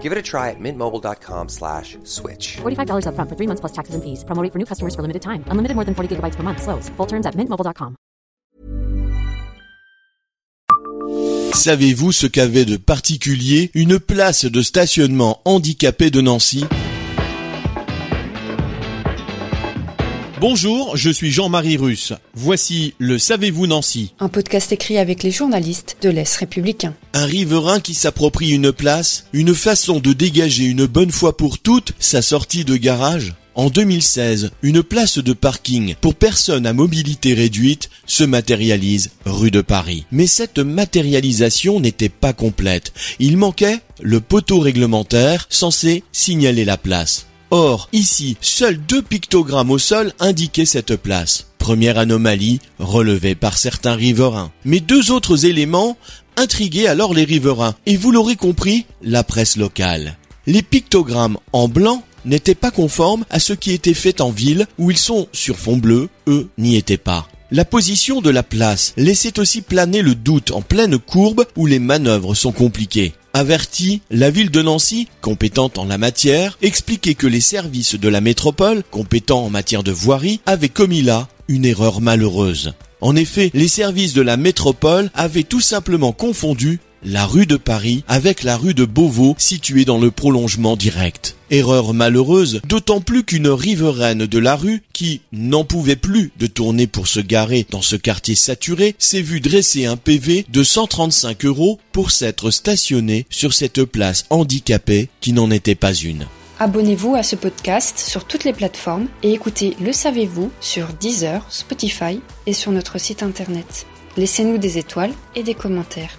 Give it a try at mintmobile.com slash switch. $45 upfront for three months plus taxes and fees. Promo rate for new customers for limited time. Unlimited more than 40 gigabytes per month. Slows. Full terms at mintmobile.com. Savez-vous ce qu'avait de particulier une place de stationnement handicapé de Nancy? Bonjour, je suis Jean-Marie Russe. Voici le Savez-vous Nancy Un podcast écrit avec les journalistes de l'Est républicain. Un riverain qui s'approprie une place, une façon de dégager une bonne fois pour toutes sa sortie de garage en 2016, une place de parking pour personnes à mobilité réduite se matérialise rue de Paris. Mais cette matérialisation n'était pas complète. Il manquait le poteau réglementaire censé signaler la place. Or, ici, seuls deux pictogrammes au sol indiquaient cette place. Première anomalie relevée par certains riverains. Mais deux autres éléments intriguaient alors les riverains, et vous l'aurez compris, la presse locale. Les pictogrammes en blanc n'étaient pas conformes à ce qui était fait en ville où ils sont sur fond bleu, eux n'y étaient pas. La position de la place laissait aussi planer le doute en pleine courbe où les manœuvres sont compliquées. Averti, la ville de Nancy, compétente en la matière, expliquait que les services de la métropole, compétents en matière de voirie, avaient commis là une erreur malheureuse. En effet, les services de la métropole avaient tout simplement confondu la rue de Paris avec la rue de Beauvau située dans le prolongement direct. Erreur malheureuse, d'autant plus qu'une riveraine de la rue, qui n'en pouvait plus de tourner pour se garer dans ce quartier saturé, s'est vue dresser un PV de 135 euros pour s'être stationnée sur cette place handicapée qui n'en était pas une. Abonnez-vous à ce podcast sur toutes les plateformes et écoutez Le Savez-vous sur Deezer, Spotify et sur notre site internet. Laissez-nous des étoiles et des commentaires.